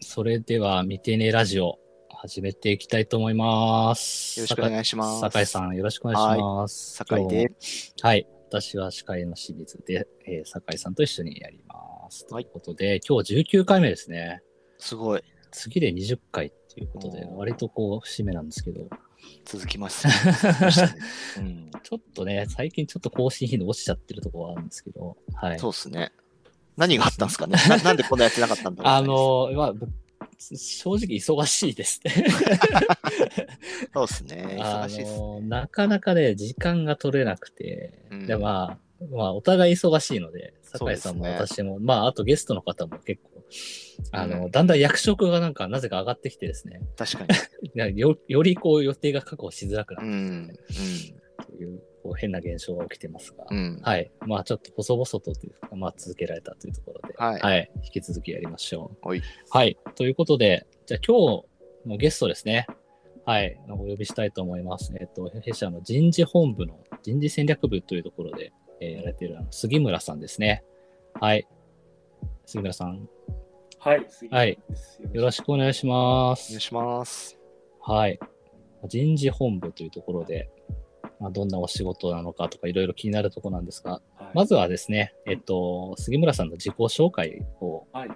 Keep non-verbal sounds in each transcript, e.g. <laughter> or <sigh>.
それでは、見てねラジオ、始めていきたいと思います。よろしくお願いします。酒井さん、よろしくお願いします。酒井ではい。私は司会の清水で、えー酒井さんと一緒にやります。とはいいうことで、今日19回目ですね。すごい。次で20回っていうことで、割とこう、節目なんですけど、続きます。<laughs> うん、ちょっとね、最近ちょっと更新頻度落ちちゃってるところはあるんですけど、はい。そうですね。何があったんですかね？な <laughs> なんでこんなやってなかったんだろう？あ、の、まあ、ぶ正直忙しいです <laughs> ね。そうですね。あ忙しいです。のなかなかね、時間が取れなくて、うんで、まあ、まあ、お互い忙しいので、酒井さんも私も、まあ、あとゲストの方も結構、あの、うんだんだん役職がなんか、なぜか上がってきてですね、確かに。<laughs> よよりこう予定が確保しづらくなるうん。という、こう変な現象が起きてますが、うん。うん。はい。まあ、ちょっと細々とというか、まあ、続けられたというところで、はい引き続きやりましょう。はい。はい。ということで、じゃあ今日のゲストですね。はい。お呼びしたいと思います。えっと、弊社の人事本部の人事戦略部というところで、えーやられているあの杉村さんですね。はい。杉村さん、はい、杉はいよろしくお願いしますお願い。します。はい。人事本部というところで、まあ、どんなお仕事なのかとかいろいろ気になるところなんですが、はいまずはですね、えっと、杉村さんの自己紹介を、はい、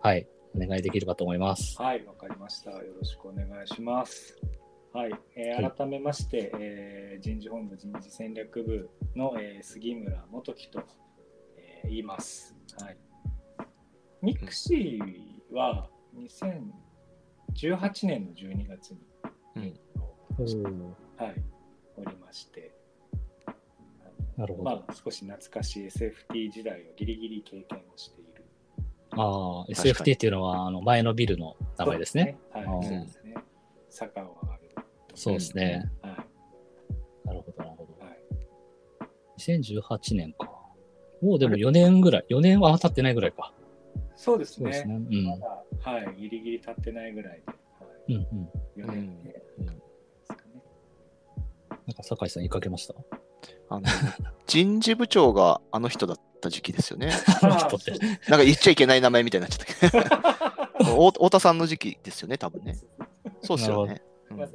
はい、お願いできればと思います。はい、わかりました。よろしくお願いします。はい、えーはい改めまして、えー人事本部人事戦略部の、えー杉村元樹と、えー言います。はい。ミクシーは2018年の12月に、うんはい、おりまして、なるほど。まあ、少し懐かしい SFT 時代をギリギリ経験をしている。ああ、SFT っていうのは、あの、前のビルの名前ですね。そうですねはい、そうですね。坂を上がる。そうですね。はい。なるほど、なるほど。はい2018年か。もうでも4年ぐらい、4年は経ってないぐらいか。そうですね。そうですね。うん。まだ、はい、ギリギリ経ってないぐらいで、はい、うんうん。4年で、うん。なんか、酒井さん言いかけました？<laughs> あの、人事部長があの人だった時期ですよね。<laughs> <laughs> なんか言っちゃいけない名前みたいになっちゃったけど。お太田さんの時期ですよね、多分ね。そうですよね。うんうん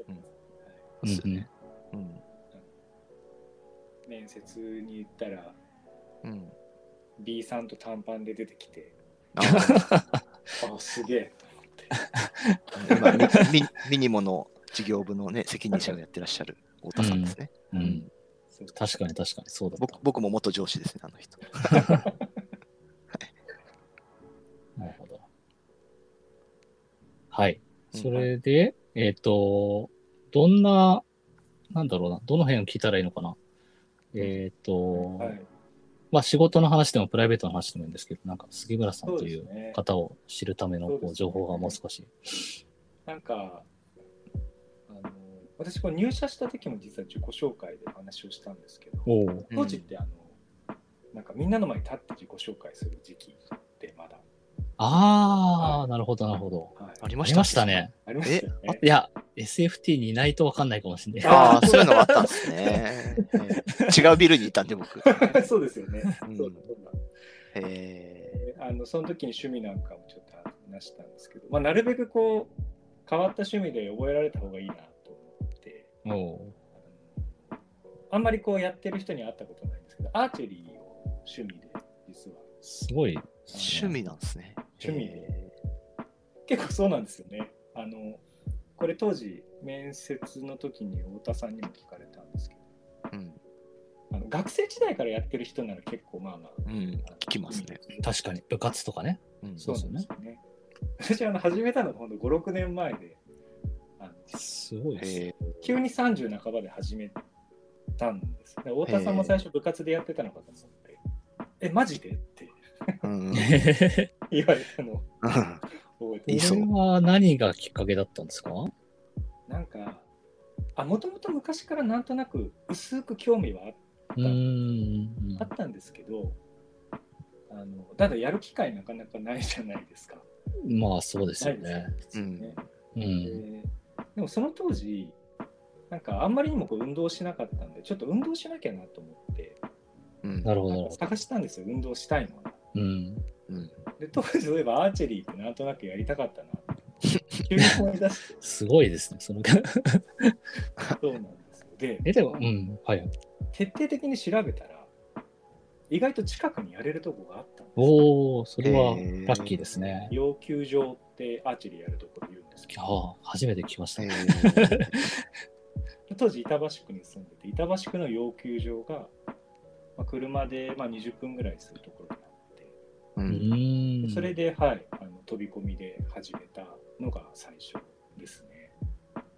ですよね。うん面接に行ったら、うん。B さんと短パンで出てきて、ああ、すげえと思って。今ミミミニモの事業部のね、責任者をやってらっしゃる太田さんですね。ううんう確かに確かに、そうだ僕。僕も元上司ですね、あの人。<laughs> なるほど。はい。うんそれで、えっ、と、どんな、なんだろうな、どの辺を聞いたらいいのかな。えっ、と、はい、まあ仕事の話でもプライベートの話でもいいんですけど、なんか杉村さんという。方を知るためのこう情報がもう少し。なんか、私、これ入社した時も実は自己紹介でお話をしたんですけど。当時ってあの、なんかみんなの前に立って自己紹介する時期ってまだ、ああ、はいなるほど、なるほど。はい、ありありましたね。ありましたよね。いや、SFT にいないとわかんないかもしれない。ああ、そういうのがあったんですね。え <laughs> ー違うビルにいたんで、僕。<laughs> そうですよね。うんそうだそうだえであのその時に趣味なんかもちょっと話したんですけど、まあ、なるべくこう変わった趣味で覚えられた方がいいなと思っておおあんまりこうやってる人に会ったことないんですけどアーチェリーを趣味で実はすごい。ー趣味なんですね。趣味で結構そうなんですよねあのこれ当時面接の時に太田さんにも聞かれたんですけどえーうん。あの学生時代からやってる人なら結構まあまあうん。聞きますね。確かに。部活とかね。うんそうですよね。私あの始めたのがほんと5、6年前で、あのすごいです。え急に30半ばで始めたんです。で太田さんも最初部活でやってたのかと思って、え、マジで？って。<laughs> 言われたのを覚それは何がきっかけだったんですか？なんか、あ、もともと昔からなんとなく薄く興味はあうーん。あったんですけど、あのただやる機会なかなかないじゃないですか。まあそうですよね。ね普通ね。うん。ででもその当時なんかあんまりにもこう運動しなかったんでちょっと運動しなきゃなと思ってうんなるほど。なんか探したんですよ運動したいのは。うん。うんで当時そういえばアーチェリーってなんとなくやりたかったなって急に思い出して、<laughs> すごいですね。そのそうなんですよ。で、え、でも、うん、はい。徹底的に調べたら、意外と近くにやれるとこがあったんですよ。おお、それはラッキーですね。要求場ってアーチェリーやるところ言うんですけど、ああ、初めて聞きましたえね。<laughs> ー当時板橋区に住んでて、板橋区の要求場が、まあ、車でまあ20分ぐらいするところにあって。それで、はい、あの飛び込みで始めたのが最初ですね。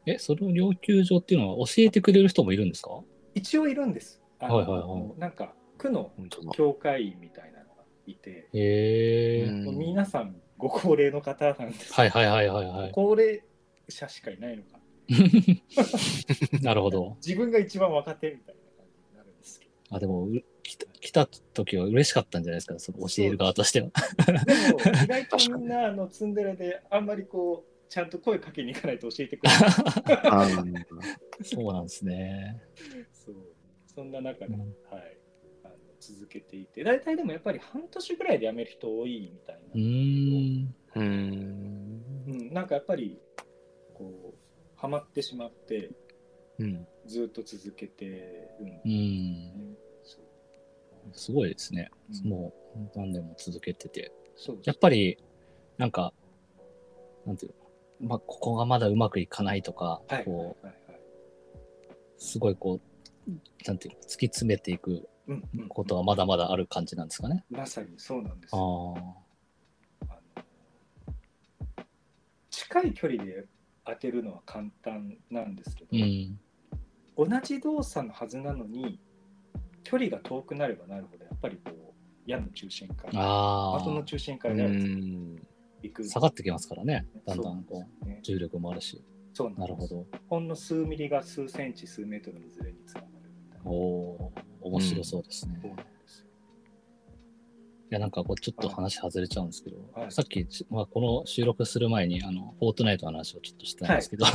え、その要求状っていうのは教えてくれる人もいるんですか？一応いるんです。あのはいはいはいなんか区の教会員みたいなのがいて、へ皆さんご高齢の方なんです。はいはいはいはいはい。高齢者しかいないのか。<laughs> なるほど。自分が一番若手みたいな感じになるんですけあ、でも、う来た来た時は嬉しかったんじゃないですか、その教える側としては。ど。でも意外とみんなあのツンデレであんまりこうちゃんと声かけに行かないと教えてくれない。そうなんですね。そうそんな中で、うんはい、あの続けていて、大体でもやっぱり半年ぐらいで辞める人多いみたいなう。ん。うん、なんかやっぱりこうハマってしまってうん。ずっと続けてるんでうすん。ね。すごいですね。うんもう何年も続けてて。そうやっぱり、なんか、なんていうの、まあ、ここがまだうまくいかないとか、はいはいこはいはい。う、すごいこう、なんていうの、突き詰めていくことはまだまだある感じなんですかね？まさにそうなんですあよ。あ。近い距離で当てるのは簡単なんですけど、うん。同じ動作のはずなのに距離が遠くなればなるほどやっぱりこう矢の中心からあ的のあ。中心かうら矢がん。行く下がってきますからね。だんだんこう、重力もあるし。そうなるほど。ほんの数ミリが数センチ数メートルのズレにつながるみたいなおおー面白そうですね。そうなんや、なんかこう、ちょっと話外れちゃうんですけど、はい。さっき、まあ、この収録する前に、あの、フォートナイトの話をちょっとしたんですけど、<laughs> フ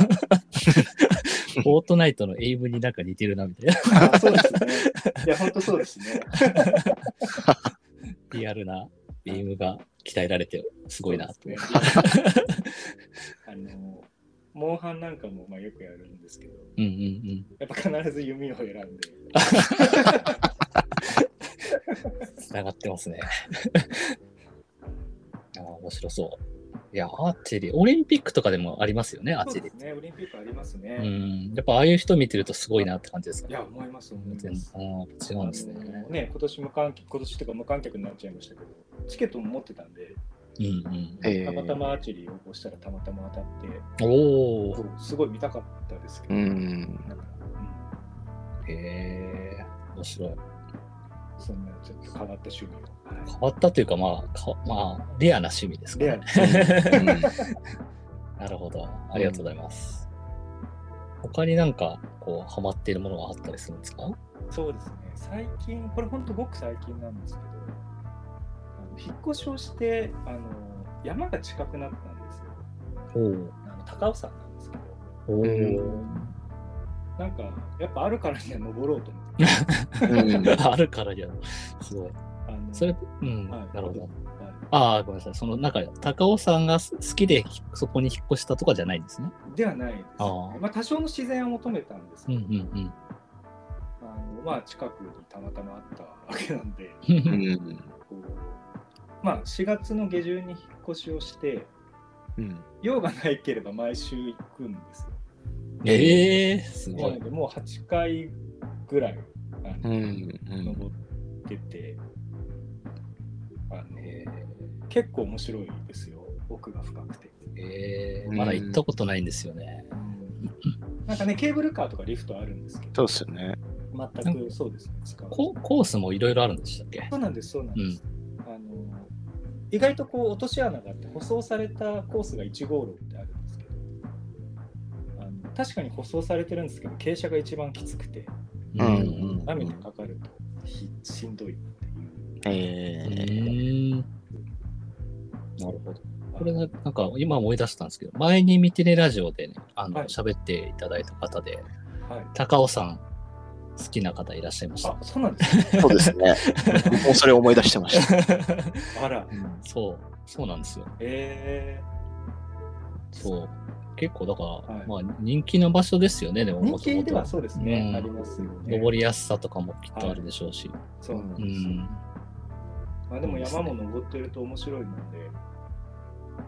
ォートナイトのエイムになんか似てるな、みたいな。あそうですね。いや本当そうですね。<laughs> リアルなエイムが鍛えられて、すごいなと。ねあのモンハンなんかもまあよくやるんですけど。うんうんうん。やっぱ必ず弓を選んで <laughs> つながってますね。<laughs> あー面白そう。いや、アーチェリー、オリンピックとかでもありますよね、アーチェリー。ねオリンピックありますね、うん。やっぱああいう人見てるとすごいなって感じですかいや思います思い全ます違うんですね。ね今年無観客今年とか無観客になっちゃいましたけどチケットも持ってたんでうんうん。えたまたまアーチェリー応募したらたまたま当たっておおすごい見たかったですけど、うん。なんかへえ、面白い。うんそんなちょっと変わった趣味。を、は変わったというか、まあ、かまあ、レアな趣味ですい、か。レアね。な <laughs> なるほど。ありがとうございます。他になんか、こう、ハマっているものがあったりするんですか？そうですね。最近これ本当ごく最近なんですけどあの引っ越しをしてあの山が近くなったんですよ。おお。あの高尾山なんですけど。なんかやっぱあるからには登ろうと思って。うん <laughs> あるからじゃ、すごい。それ、うん、はいなるほど。はいああ、ごめんなさい。その、なんか、高尾さんが好きでそこに引っ越したとかじゃないんですね。ではないです、ねあーまあ、多少の自然を求めたんですうんけど、うんあのまあ、近くにたまたまあったわけなんで、<laughs> まあ、4月の下旬に引っ越しをして、うん。用がないければ毎週行くんですよ。ええすご。ないので、もう8回ぐらいあの、うん。うん。登ってて、あのえ結構面白いですよ、奥が深くて。えうんまだ行ったことないんですよね。なんかね、ケーブルカーとかリフトあるんですけど、そうですよね。全くそうですね、使う。ココースもいろいろあるんでしたっけ？そうなんです、そうなんです。あの意外とこう落とし穴があって舗装されたコースが1号路ってあるんですけどあの確かに舗装されてるんですけど傾斜が一番きつくてうんうん雨にかかるとひしんどいっていうえ。ーんなるほど。これななんか今思い出したんですけど、前にミテレラジオでね、あのはい喋っていただいた方で、はい、高尾さん好きな方いらっしゃいましたあ。そうなんですねそうですね。<laughs> 僕もそれを思い出してました。あらそう、そうなんですよ。えそう。結構だから、はいまあ人気の場所ですよね、でも人気ではそうですね、うんありますよね。登りやすさとかもきっとあるでしょうし。そうなんうですよ。ん。まあ、でも山も登ってると面白いので、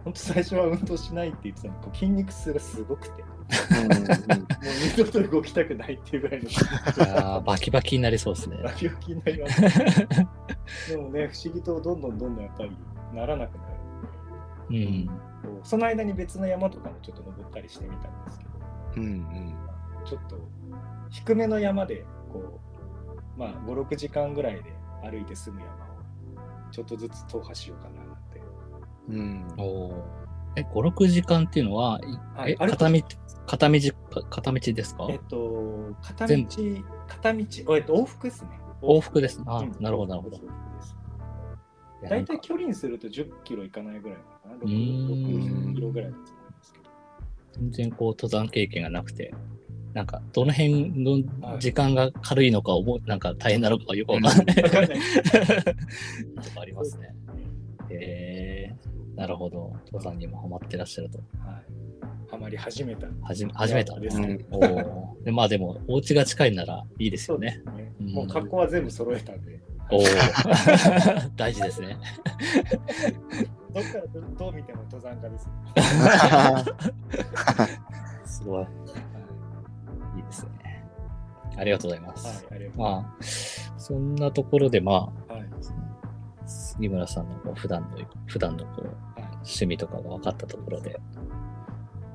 本当最初は運動しないって言ってたのにこう筋肉痛がすごくて、もう二度と動きたくないっていうぐらいのいやーバキバキになりそうですね。バキバキになります、ね。でもね、不思議とどんどんどんどんやっぱりならなくなるうん。こうその間に別の山とかもちょっと登ったりしてみたんですけど、うんうん。ちょっと低めの山でこう、まあ、5、6時間ぐらいで歩いて済む山をちょっとずつ踏破しようかななんて。うん。おー。え、5、6時間っていうのは、はい片道、片道、片道ですか？えっと、片道全、片道、えっと、往復ですね。往復です。あうんなるほどなるほど。往復です。いや大体距離にすると10キロいかないぐらいかな。うー6、ん6キロぐらいだと思うんですけど。全然こう登山経験がなくて、なんかどの辺のはい時間が軽いのか思う、なんか大変なのかよくわかんない。<laughs> <laughs> ありますね。へえなるほど。登山にもハマってらっしゃると。はい。ハマり始めた。はじ始めた？んですね。うおーでまあでも、お家が近いならいいですよね。ねうんもう格好は全部揃えたんで、おお <laughs> 大事ですね。どっからどどう見ても登山家です。すごい。はいいですね。ありがとうございます。はい、ありがとうございまあ、そんなところで、まます。はいあ、杉村さんのこう普段の、普段のこうはい趣味とかが分かったところで、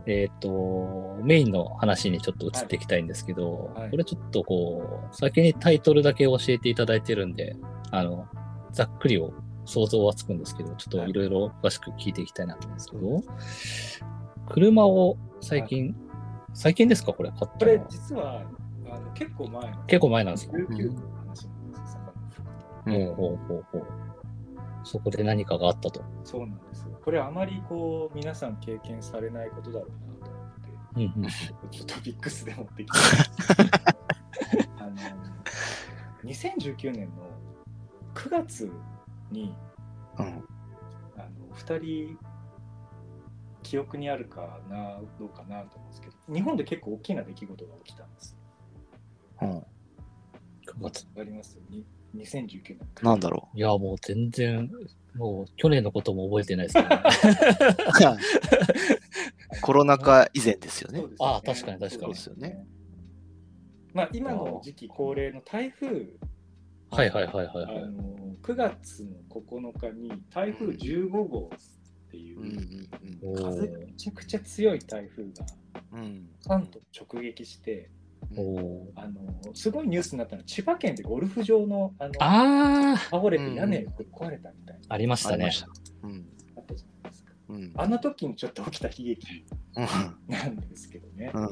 えっ、と、メインの話にちょっと移っていきたいんですけど、はいこれちょっとこう、先にタイトルだけ教えていただいてるんで、あの、ざっくりを想像はつくんですけど、ちょっといろいろ詳しく聞いていきたいなと思うんですけど、車を最近、最近ですかこれ買ったこれ実はあの結構前の結構前なんですか？19の話なんですほうほうほうほう。そこで何かがあったと。そうなんですよ。これあまりこう皆さん経験されないことだろうなと思って、うんうん。ちょっとトピックスで持ってきて。<laughs> あの2019年の9月にうんあの2人記憶にあるかなどうかなと思うんですけど日本で結構大きな出来事が起きたんです。うん9月。わかりますに ?2019 年。なんだろいや、もう全然、もう去年のことも覚えてないですけど、ね。う。<laughs> コロナ禍以前ですよねねあ確かに確かにそうですよね。まあ今の時期恒例の台風はいはいはいはいあはい。の9月の9日に台風15号っていう、うんうんお風がめちゃくちゃ強い台風が関東直撃して、あのすごいニュースになったのは千葉県でゴルフ場のあのあー。倒れて屋根がぶっ壊れたみたいな、ありましたね。ありま。した。うんあったじゃないですか。うん。あの時にちょっと起きた悲劇うん。なんですけどね。うん。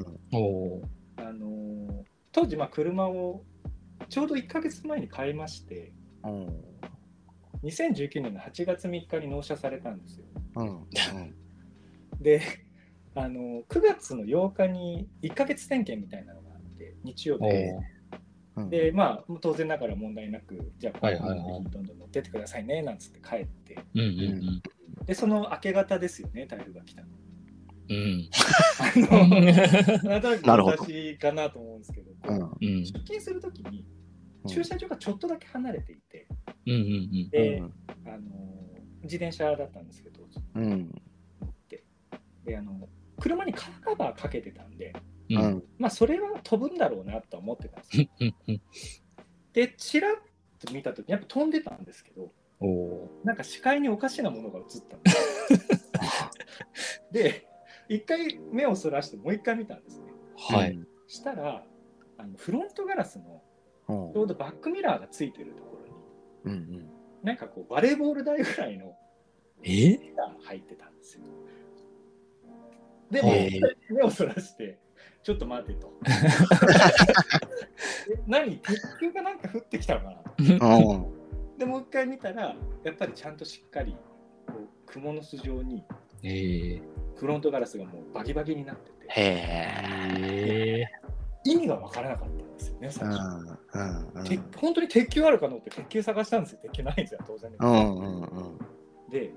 あの当時まあ車をちょうど1ヶ月前に買いましてうん2019年の8月3日に納車されたんですよ。うん。であの9月の8日に1ヶ月点検みたいなのがあって日曜日。おででまあ当然ながら問題なくじゃあ、はいはいはい。どんどん乗ってってくださいねなんつって帰って。うんうんでその明け方ですよね台風が来たの。うん。なんとなくなるほど。私かなと思うんですけど、うんうん。出勤するときに駐車場がちょっとだけ離れていて、うんうんで、あの自転車だったんですけどうん。乗ってであの車にカーカバーかけてたんでうん。まあそれは飛ぶんだろうなとは思ってたんですよ。うんうん。でちらっと見たときやっぱ飛んでたんですけどおおなんか視界におかしなものが映ったんです <laughs> で一回目をそらしてもう一回見たんですねー。はい。したらあのフロントガラスのうんちょうどバックミラーがついてるところにうんなんかこうバレーボール台ぐらいのえ？絵が入ってたんですよ。でも、へ目をそらして、ちょっと待てと。<laughs> え何？鉄球がなんか降ってきたのかなと。うんで、もう一回見たら、やっぱりちゃんとしっかり、こう蜘蛛の巣状にええフロントガラスがもうバキバキになってて、へえ。え <laughs> え意味がわからなかったんですよね、最うん初。うんう本当に鉄球あるかのって鉄球探したんですよ。鉄球ないんですよ、当然。うんうんうんで、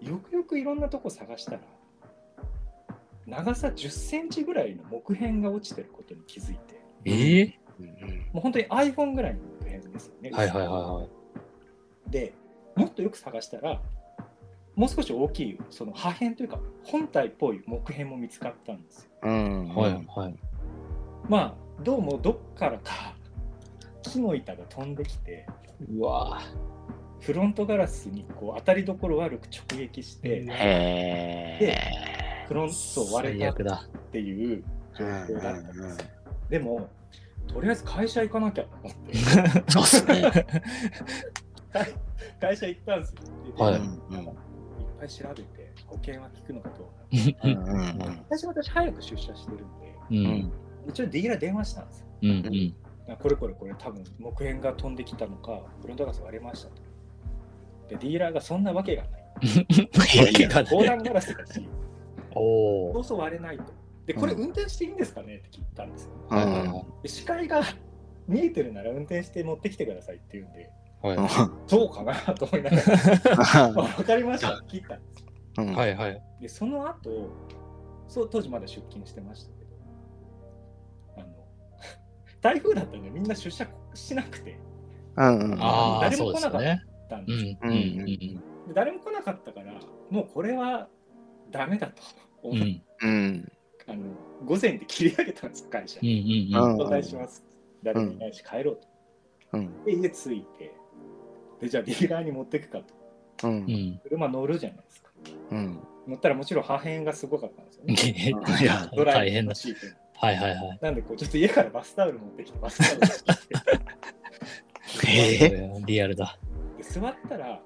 よくよくいろんなとこ探したら、長さ10センチぐらいの木片が落ちてることに気づいて、ええうんもう本当に iPhone ぐらいの木片ですよね。はいはいはいはい。でもっとよく探したらもう少し大きいその破片というか本体っぽい木片も見つかったんですよ。うん。はいはい。まあどうもどっからか木の板が飛んできてうわフロントガラスにこう当たりどころ悪く直撃して、うんへえ。フロントを割れたっ。ていう状うん況だったんですよ。でもとりあえず会社行かなきゃと思って <laughs> そうっすね。<laughs> 会会社行ったんですよ。ではいぱい調べて保険は効くのかどうか。うんうん最初私早く出社してるんでううんん。一応ディーラー電話したんですよ。うんうん。これこれこれ多分木片が飛んできたのかフロントガラス割れましたと。でディーラーがそんなわけがない。<laughs> いやいやが防弾ガラスだし、おお。そうそう割れないと。で、これうん運転していいんですかねって聞いたんですよ。視界が見えてるなら運転して持ってきてくださいって言うんで、い。はい。そうかなと思いながら、あ <laughs> わかりました。って聞いた。んですよ。うん。はいはい。で、その後、そう当時まだ出勤してましたけど、あの <laughs> 台風だったんでみんな出社しなくて、うんうん。ああ、そう誰も来なかっ。たんうですよんうんうんで誰も来なかったから、もうこれはダメだと思う。ん。うって、ん。うん。あの午前で切り上げたんです、会社。うんうんうん。お願いします。誰もいないし帰ろうと。うん。で、家着いて、でじゃあディーラーに持ってくかと。うんうん。車乗るじゃないですか。うん乗ったらもちろん破片がすごかったんですよね。<laughs> いやドライ大変だ。ブのシートにはいはいはい。なんでこうちょっと家からバスタオル持ってきてバスタオルしてへ <laughs> えリアルだ。で座ったら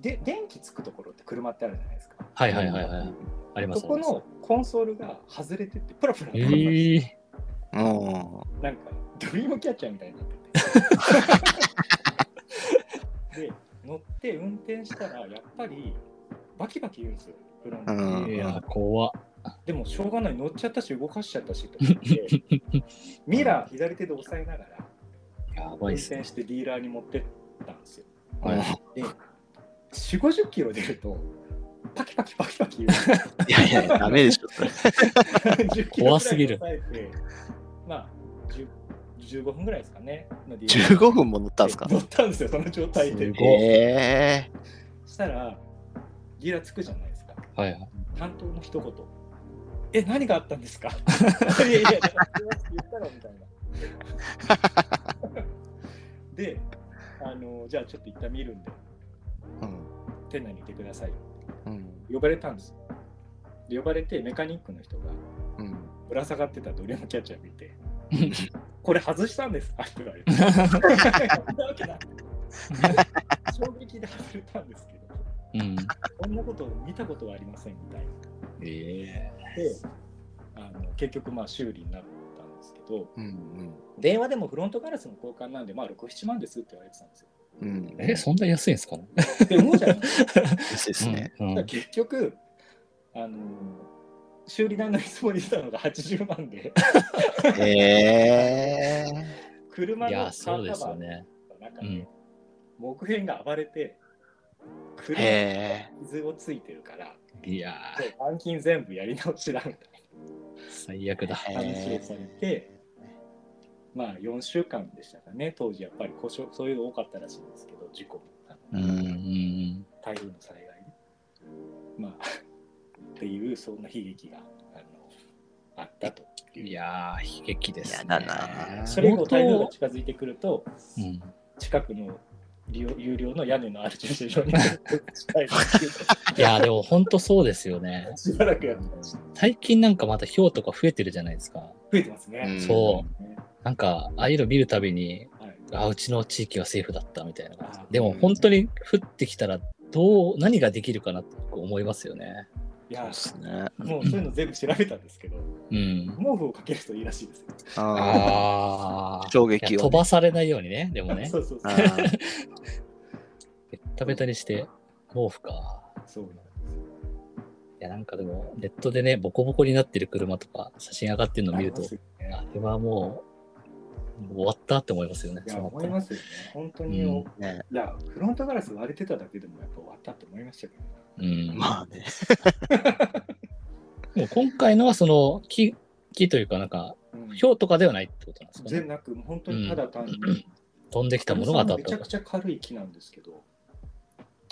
で電気つくところって車ってあるじゃないですか。はいはいはいはい。ありますそこのコンソールが外れててプラプラえプラプラしてえ。うんなんかドリームキャッチャーみたいになってて <laughs> で乗って運転したらやっぱりバキバキ言うんですよフロント。うん。いや、怖っ。でもしょうがない乗っちゃったし動かしちゃったしと思って。<laughs> ミラー左手で押さえながらやば運いっすね。転。してディーラーに持ってったんですよ。はい。で4 5 0キロ出るとパキパキパキパキ言ういやいやダメでしょそれ。<laughs> 10キロ <laughs> 怖すぎるぐらい抑えてまあ10 15分ぐらいですかね。のディーラー15分も乗ったんですか？乗ったんですよその状態で。えしたらディーラーつくじゃないですか。はいはい。担当の一言え何があったんですか？<laughs> いやいや言ったろみたいなであのじゃあちょっと一旦見るんでうん店内にいてくださいうん呼ばれたんですよで呼ばれてメカニックの人がうんぶら下がってたドリームキャッチャー見て <laughs> これ外したんですか？って言われて。<laughs> 衝撃で外れたんですけど。うん。こんなこと見たことはありませんみたいな。えであの結局まあ修理になったんですけど。うん電話でもフロントガラスの交換なんでまあ67万ですって言われてたんですよ。うん。え。え、そんな安いんですか？ねで思うじゃないですか。<laughs> ね。結局あの修理代の見積もりしたのが80万で。へえ車のカいや、そうーカバーですよね。の中でうん木片が暴れて車にへ傷をついてるからいや板金全部やり直しだみたいー、最悪だ。な話をされてまあ4週間でしたかね。当時やっぱり故障そういうの多かったらしいんですけど事故あのうんうん台風の災害ねまあっていうそんな悲劇があのあったとうん。いやー、悲劇です、ね。やだなそれ以降台風が近づいてくるとうん。近くの有料の屋根のある駐車場に <laughs> いやー、でも本当そうですよね。しばらくやってました最近なんかまた氷とか増えてるじゃないですか。増えてますね、うんそうねなんか、ああいうの見るたびに、はいあ、うちの地域はセーフだったみたいなでも本当に降ってきたら、どう、何ができるかなって思いますよね。いやそうですねもうそういうの全部調べたんですけどうん。毛布をかけるといいらしいですよあああ。衝撃をね飛ばされないようにね、でもね。そうそうそうベッタベタにして、毛布か。そうなんですいや、なんかでも、ネットでね、ボコボコになってる車とか、写真上がってるのを見ると、あれはもう終わったって思いますよね。いや思いますよね本当に、うんねいやフロントガラス割れてただけでもやっぱ終わったって思いましたけどねうん。まあね <laughs> もう今回のはその木、木というかなんか、うん氷とかではないってことなんですかね。全なく、本当にただ単に、飛んできたものが当たったとめちゃく。ちゃ軽い木なんですけど、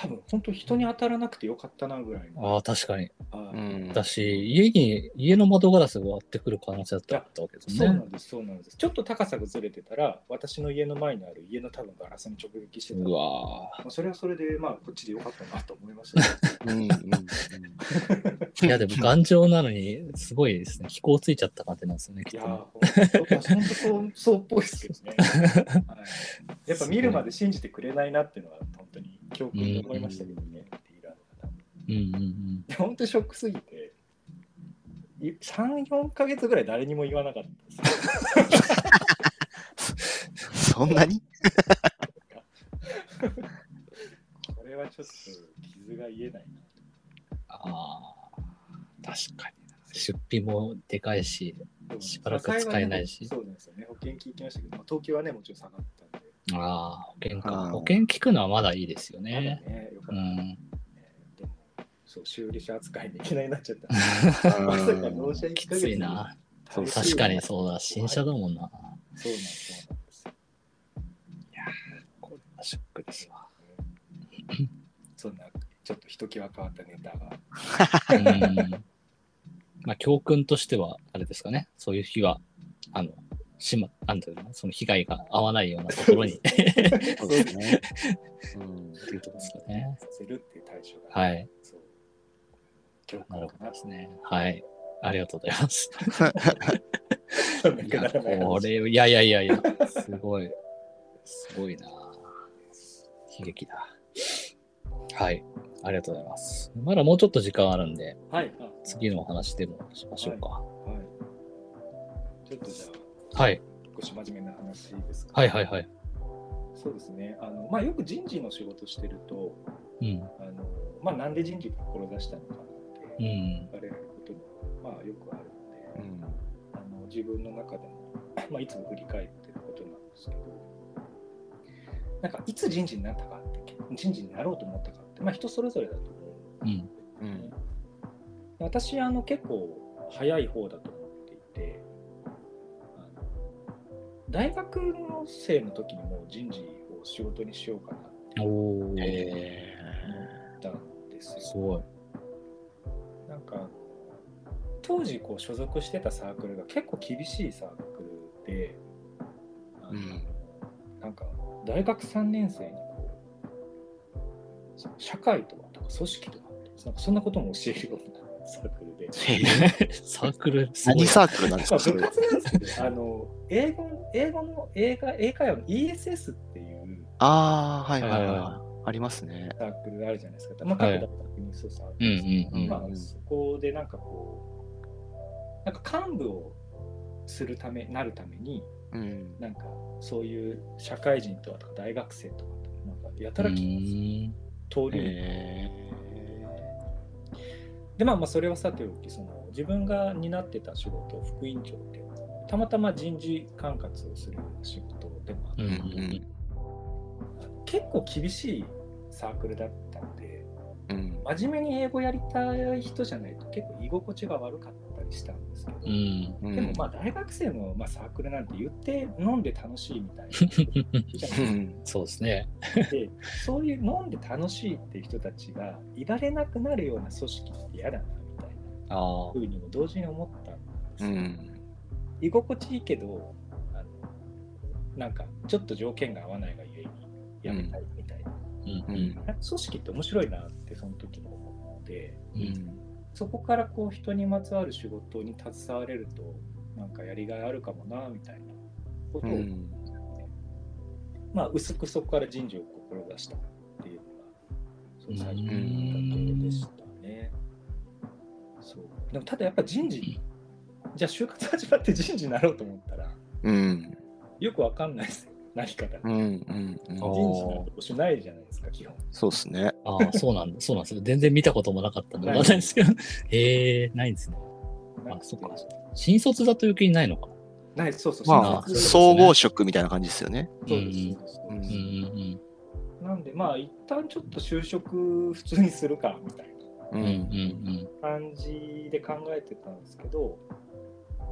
多分本当人に当たらなくてよかったなぐらいの。ああ、確かに。あうんだし、家に、家の窓ガラスが割ってくる可能性だったわけですねそうな。んです、そうなんです。ちょっと高さがずれてたら、私の家の前にある家の多分ガラスに直撃してたうまわあ、それはそれで、まあ、こっちでよかったなと思いました、ね。うんうんー <laughs> <laughs> いや、でも頑丈なのに、すごいですね。飛行ついちゃった感じなんですよね、きいやっとーね。ほんと、本当そうそうっぽいですけどね、<laughs> はい。やっぱ見るまで信じてくれないなっていうのは、本当に教訓に思いましたけどね、ディーラーの方も。うんうんうん。本当ショックすぎて、い3、4ヶ月ぐらい誰にも言わなかったです。そんなに？<laughs> これはちょっと傷が癒えないな。ああ、確かに。出費もでかいし、しばらく使えないしそうなんですよね。保険聞きましたけど、まあ、東京はね、もちろん下がっ。ああ、保険か。保険聞くのはまだいいですよね。ね、よかった、うん。そう、修理者扱いにいきなりなっちゃった。<laughs> まさか納車1きついな。そう確かにそうだ、新車だもんな。そうなんです、そうなんです。これはショックですわ。<clears throat> そんな、ちょっとひときわ変わったネタが。<laughs> うん。まあ、教訓としては、あれですかね。そういう日は、あの、しま、なんていうの？その被害が合わないようなところに、<laughs> そうですね。うんっていうところですかね。させるっていう対処が。はい。そう。教なるほどですね。はい。ありがとうございます。<laughs> いくや、これ、いやいやいやいや、すごい、すごいな悲劇だ。はい。ありがとうございます。まだもうちょっと時間あるんで、はい。あ次のお話でもしましょうか。はい。ちょっとじゃあ、はい。少し真面目な話ですか？はいはいはい。そうですね。あの、まあ、よく人事の仕事してると、うん。あの、まあ、なんで人事を志したのかなってうん。聞かれることも、まあ、よくあるので、うんあの自分の中でも、<laughs> まあ、いつも振り返ってることなんですけど、なんかいつ人事になったかって、人事になろうと思ったかって、まあ、人それぞれだと思うんうん。うん私あの結構早い方だと思っていて大学の生の時にもう人事を仕事にしようかなって思ったんですよ。すごい。なんか当時こう所属してたサークルが結構厳しいサークルで、うんなんか大学3年生にこう社会とはとか組織とはなんかそんなことも教えるようなサークルで。<laughs> サークル、何サークルなんですまあ、か部活なんですけど、あの英語英語の映画英会話の ESS っていうああ、はいはいはい。ありますね。サークルがあるじゃないですか。まあ、はい。各大学にそうさ、まあ、そこでなんかこう、なんか幹部をするため、なるために、うん。なんかそういう社会人とか大学生とかと、なんかやたうらきえでまあまあそれはさておきその自分が担ってた仕事副委員長ってたまたま人事管轄をするような仕事でもあって、うんうん結構厳しいサークルだったんでうん。真面目に英語やりたい人じゃないと結構居心地が悪かっしたんですけど、うん。うんでもまあ大学生のまあサークルなんて言って飲んで楽しいみたいなそうですね。でそういう飲んで楽しいっていう人たちがいられなくなるような組織って嫌だなみたいなああふ。うにも同時に思ったんですよ、うん。居心地いいけどあのなんかちょっと条件が合わないがゆえにやめたいみたいな、うんうん。うん。なんか組織って面白いなってその時も思ってうんそこからこう人にまつわる仕事に携われるとなんかやりがいあるかもなみたいな。ことを、うん。まあ薄くそこから人事を志したっていうのがその最初のきっかけでしたね。そう。でもただやっぱ人事じゃあ就活始まって人事になろうと思ったらうん。よくわかんないですよ何かだうん。うん。あー人事なんて募集ないじゃないですか基本。そうですね。ああ、そうなんだ。そうなんですよ。全然見たこともなかったんで、わかんないですけど。へえ、ないんですね。なんかそっか新卒だと余計にないのかな。ないそうそう。まあ、総合職みたいな感じですよね。そうですそうですそうですうんうんなんでまあ一旦ちょっと就職普通にするかみたいな感じで考えてたんですけど、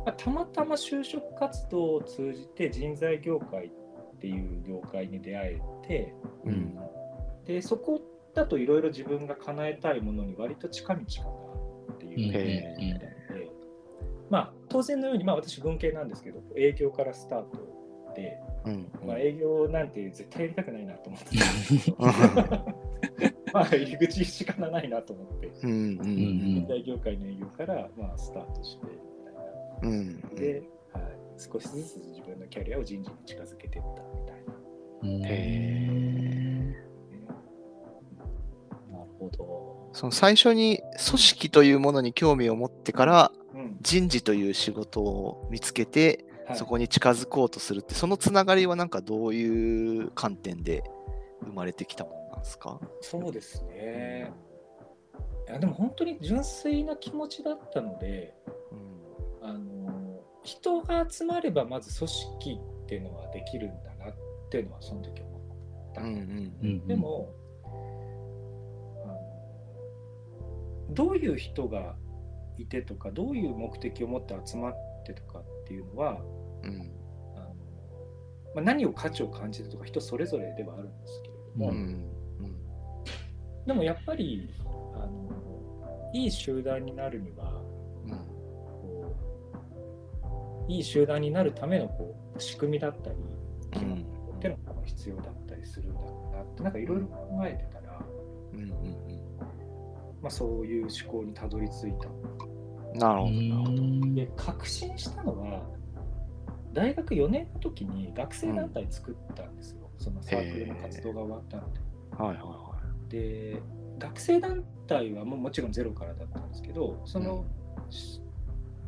まあたまたま就職活動を通じて人材業界っていう業界に出会えてうん。でそこだといろいろ自分が叶えたいものに割と近道かなっていう。ふうにへ思ったので、まあ当然のように、まあ、私文系なんですけど営業からスタートで、うん。まあ、営業なんて絶対やりたくないなと思ってたんですけど <laughs> <laughs> まあ入り口しかないなと思って。うんうん業界の営業から、まあ、スタートしてみたいな。うん。うんで、はい、少しずつ自分のキャリアを人事に近づけていったみたいな。うん。へなるほど。その最初に組織というものに興味を持ってからうん人事という仕事を見つけてはいそこに近づこうとするってそのつながりはなんかどういう観点で生まれてきたものなんですか？そうですね。いやでも本当に純粋な気持ちだったので、うんあの人が集まればまず組織っていうのはできるんだなっていうのはその時思った。うんうんうんで、も、どういう人がいてとかどういう目的を持って集まってとかっていうのはうん。あの、まあ、何を価値を感じるとか人それぞれではあるんですけれども、うんうん。でもやっぱりあのいい集団になるにはいい集団になるためのこう仕組みだったり機能っていうのが必要だったりするんだろうなってなんかいろいろ考えてたら、うんうんまあ、そういう思考にたどり着いた。うんなるほどなるほど。で確信したのは大学4年の時に学生団体作ったんですよ、そのサークルの活動が終わったので。はいはいはで学生団体はもうもちろんゼロからだったんですけどその、し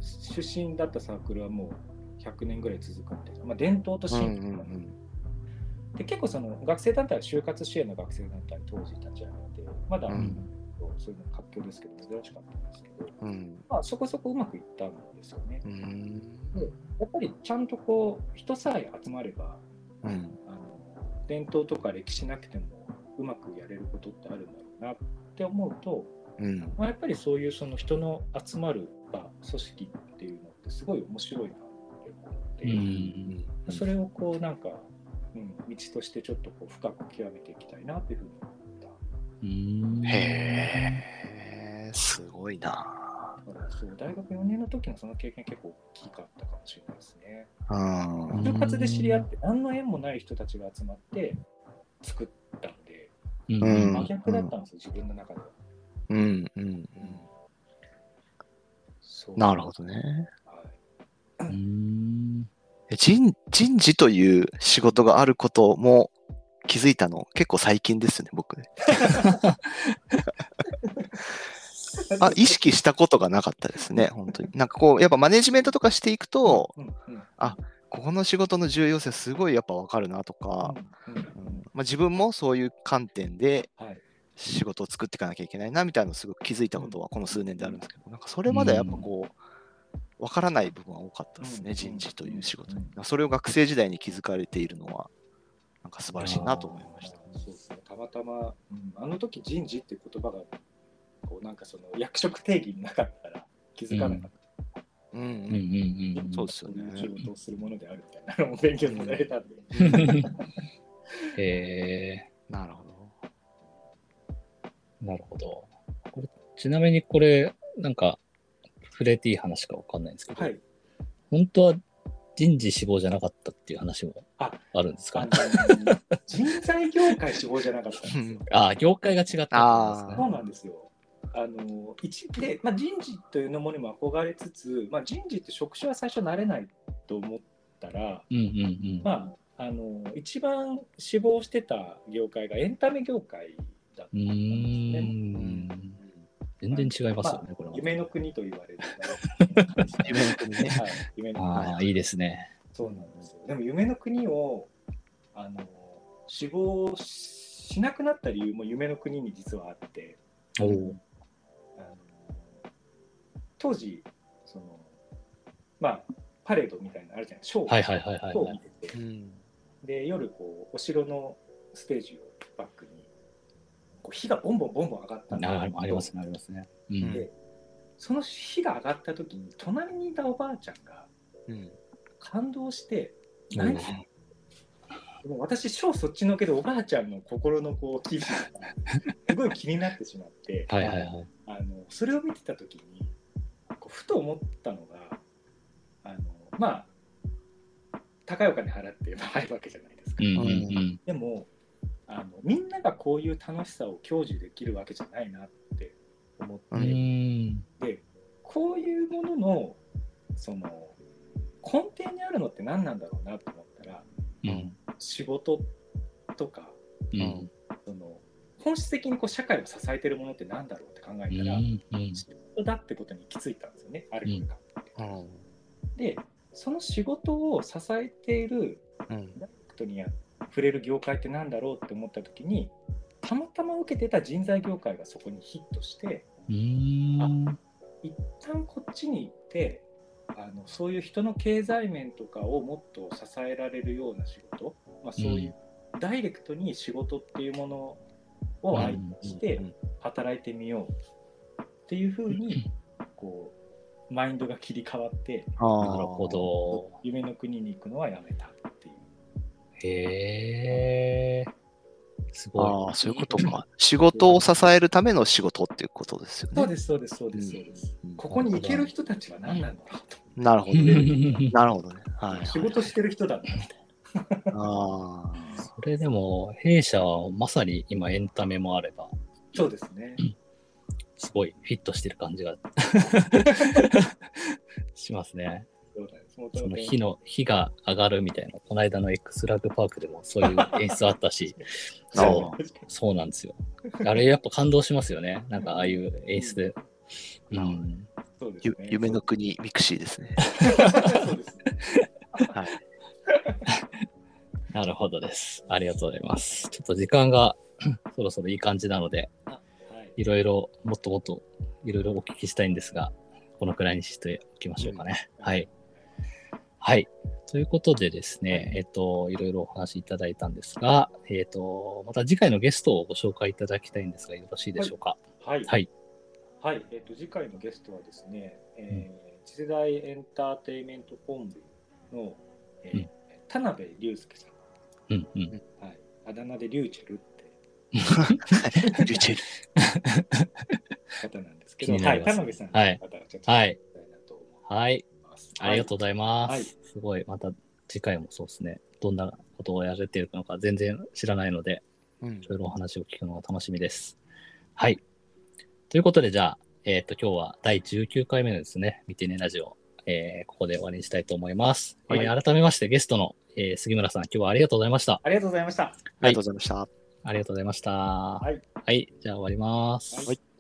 出身だったサークルはもう100年ぐらい続くみたいな、まあ、伝統というん新規、うん。で結構その学生団体は就活支援の学生団体当時立ち上げてまだ、うん。そういうの活況ですけど珍しかったんですけど、うん。うんまあ、そこそこうまくいったんですよね。うん。やっぱりちゃんとこう人さえ集まればうん。あの伝統とか歴史なくてもうまくやれることってあるんだろうなって思うと、うん。まあ、やっぱりそういうその人の集まる場組織っていうのってすごい面白いなって思って、うんそれをこうなんか、うん、道としてちょっとこう深く極めていきたいなっていうふうに思った。うん。へえすごいなだからそう大学4年の時のその経験結構大きかったかもしれないですね。うんうん就活で知り合って何の縁もない人たちが集まって作ったんで、真逆だったんですよ、自分の中では。うんうんうんそう。なるほどね。はい。うん。え人人事という仕事があることも気づいたの？結構最近ですね僕ね。<laughs> あ意識したことがなかったですね本当に。なんかこうやっぱマネジメントとかしていくとうんうんあここの仕事の重要性すごいやっぱ分かるなとか、うんうんうん。まあ、自分もそういう観点ではい仕事を作っていかなきゃいけないなみたいなのをすごく気づいたことはこの数年であるんですけど、なんかそれまではやっぱこう、分からない部分は多かったですね、うん人事という仕事にうん。それを学生時代に気づかれているのは、なんか素晴らしいなと思いました。そうですね。たまたま、うんあの時人事っていう言葉が、こうなんかその役職定義になかったら気づかなかった。うんうんうんうん。そうですよね仕事をするものであるみたいなのを勉強されたんで。<laughs> へえなるほど。なるほど。これちなみにこれ、なんか、触れていい話かわかんないんですけど、はい。本当は人事志望じゃなかったっていう話もああるんですか？人材業界志望じゃなかったんですよ。<laughs> ああ、業界が違ったねそうなんですよ。あの一で、まあ、人事というのもにも憧れつつ、まあ、人事って職種は最初慣れないと思ったら、うんうんうん。まあ、あの一番志望してた業界がエンタメ業界だったうんーん。全然違いますよね、これは。夢の国と言われる。<laughs> 夢の国ね。はい、夢の国ああ、いいですね。そうなんですよ。でも夢の国をあの志望しなくなった理由も夢の国に実はあって、おお。あの当時そのまあパレードみたいなのあるじゃないショーはいはいはいはいショーをはい。見てて、うんで夜こうお城のステージをバックにこう火がボンボンボンボン上がったあありますね、ありますね。ううんん。でその火が上がった時に隣にいたおばあちゃんがうん。感動してうん何でも私小そっちのけでおばあちゃんの心のこう気分がすごい気になってしまって <laughs> はいはいはい。あのそれを見てた時にこうふと思ったのがあのまあ高いお金払って入るわけじゃないですか。うんうんうん。でもあのみんながこういう楽しさを享受できるわけじゃないなって思って、うーん。でこういうもののその根底にあるのって何なんだろうなと思ったらうん。仕事とかうん。その本質的にこう社会を支えてるものって何だろうって考えたら、うん。仕事だってことに気づいたんですよねある日が。うん。でその仕事を支えているうん。ダイレクトにや触れる業界って何だろうって思った時にたまたま受けてた人材業界がそこにヒットしてうーん。一旦こっちに行ってあのそういう人の経済面とかをもっと支えられるような仕事、まあ、そういうダイレクトに仕事っていうものを相手して働いてみようっていうふうに <laughs> こうマインドが切り替わってああ。なるほ。ど。夢の国に行くのはやめた。へえ。すごああ、そういうことか。仕事を支えるための仕事っていうことですよね。そうですそうですそうですそうです。うんここに行ける人たちは何なんだろうと。なるほど。<laughs> なるほどね。はい、はい。仕事してる人だなみたいな。ああ。それでも、弊社はまさに今エンタメもあれば、そうですね。すごいフィットしてる感じが <laughs> しますね。その火の、火が上がるみたいな、この間の X ラグパークでもそういう演出あったし、<laughs> そうそうなんですよ。あれやっぱ感動しますよね。なんかああいう演出で。うん。ゆそうですね。夢の国ミクシーですね。そうですね。はい。なるほどです。ありがとうございます。ちょっと時間が <clears throat> そろそろいい感じなので、はい。いろいろ、もっともっといろいろお聞きしたいんですが、このくらいにしておきましょうかね。うんはい。はい。ということでですね、えっと、いろいろお話いただいたんですが、えっと、また次回のゲストをご紹介いただきたいんですが、よろしいでしょうか？はい。はい。はい。えっ、と、次回のゲストはですね、えー次世代エンターテインメント本部の、えーうん田辺隆介さん。うんうん。はい。あだ名でリューチェルって <laughs> リュチェル。方なんですけど、は。気にない田辺さんのはい方をちょっとはい聞きたいなと思いはい。ます。ありがとうございます。はいすごい、また次回もそうですね、どんなことをやられているのか全然知らないので、うんいろいろお話を聞くのが楽しみです。はい。ということで、じゃあ、えっ、と、今日は第19回目のですね、見てねラジオ、えーここで終わりにしたいと思います。はいえー改めましてゲストの、えー杉村さん、今日はありがとうございました。ありがとうございました。ありがとうございました。ありがとうございました。はい。はい。じゃあ終わります。はい